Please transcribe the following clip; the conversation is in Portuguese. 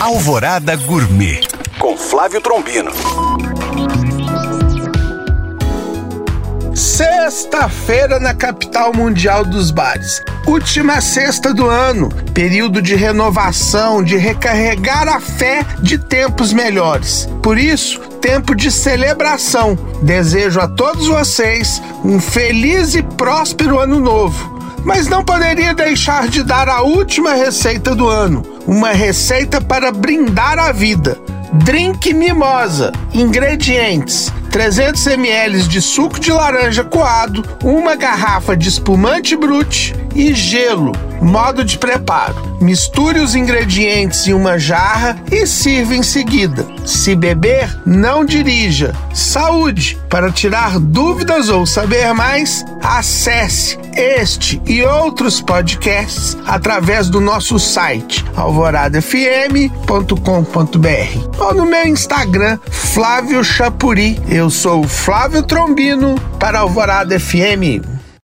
Alvorada Gourmet com Flávio Trombino. Sexta-feira na capital mundial dos bares. Última sexta do ano, período de renovação, de recarregar a fé de tempos melhores. Por isso, tempo de celebração. Desejo a todos vocês um feliz e próspero ano novo. Mas não poderia deixar de dar a última receita do ano, uma receita para brindar a vida. Drink Mimosa. Ingredientes: 300 ml de suco de laranja coado, uma garrafa de espumante brute e gelo. Modo de preparo: misture os ingredientes em uma jarra e sirva em seguida. Se beber, não dirija. Saúde! Para tirar dúvidas ou saber mais, acesse este e outros podcasts através do nosso site alvoradafm.com.br ou no meu Instagram Flávio Chapuri. Eu sou Flávio Trombino para Alvorada FM.